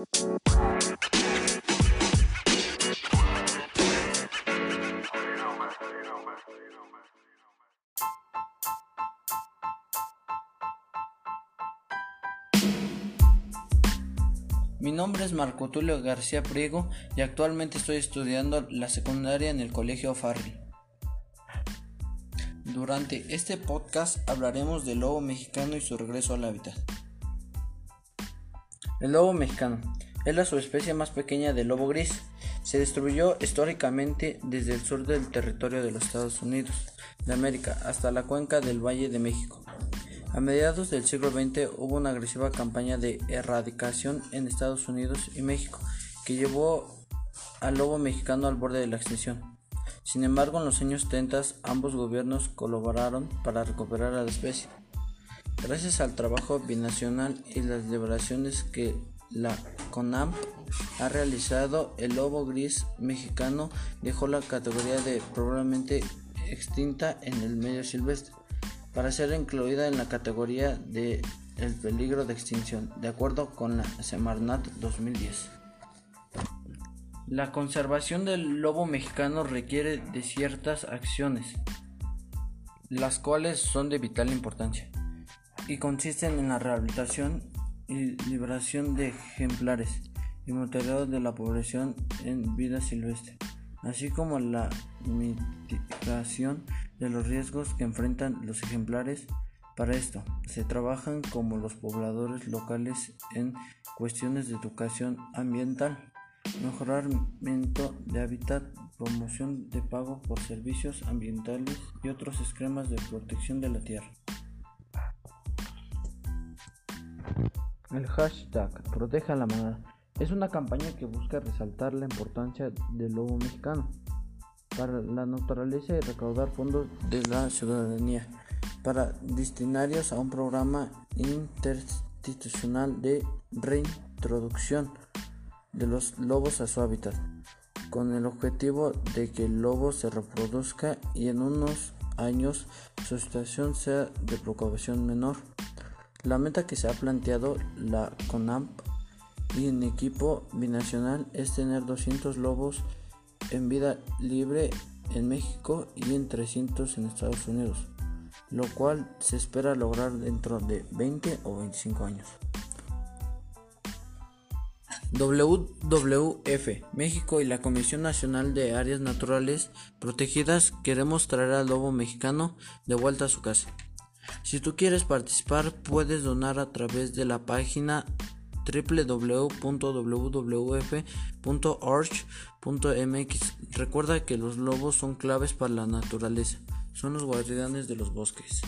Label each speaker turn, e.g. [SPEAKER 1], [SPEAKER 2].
[SPEAKER 1] Mi nombre es Marco Tulio García Priego y actualmente estoy estudiando la secundaria en el Colegio Farri. Durante este podcast hablaremos del lobo mexicano y su regreso al hábitat. El lobo mexicano es la subespecie más pequeña del lobo gris. Se distribuyó históricamente desde el sur del territorio de los Estados Unidos de América hasta la cuenca del Valle de México. A mediados del siglo XX hubo una agresiva campaña de erradicación en Estados Unidos y México que llevó al lobo mexicano al borde de la extinción. Sin embargo, en los años 30 ambos gobiernos colaboraron para recuperar a la especie. Gracias al trabajo binacional y las liberaciones que la CONAMP ha realizado, el lobo gris mexicano dejó la categoría de probablemente extinta en el medio silvestre para ser incluida en la categoría de el peligro de extinción, de acuerdo con la Semarnat 2010. La conservación del lobo mexicano requiere de ciertas acciones, las cuales son de vital importancia y consisten en la rehabilitación y liberación de ejemplares y monitoreo de la población en vida silvestre, así como la mitigación de los riesgos que enfrentan los ejemplares. Para esto, se trabajan como los pobladores locales en cuestiones de educación ambiental, mejoramiento de hábitat, promoción de pago por servicios ambientales y otros esquemas de protección de la tierra. El hashtag Proteja la Manada es una campaña que busca resaltar la importancia del lobo mexicano para la naturaleza y recaudar fondos de la ciudadanía para destinarios a un programa interinstitucional de reintroducción de los lobos a su hábitat, con el objetivo de que el lobo se reproduzca y en unos años su situación sea de preocupación menor. La meta que se ha planteado la CONAMP y en equipo binacional es tener 200 lobos en vida libre en México y en 300 en Estados Unidos, lo cual se espera lograr dentro de 20 o 25 años. WWF México y la Comisión Nacional de Áreas Naturales Protegidas queremos traer al lobo mexicano de vuelta a su casa. Si tú quieres participar, puedes donar a través de la página www.wwf.org.mx. Recuerda que los lobos son claves para la naturaleza, son los guardianes de los bosques.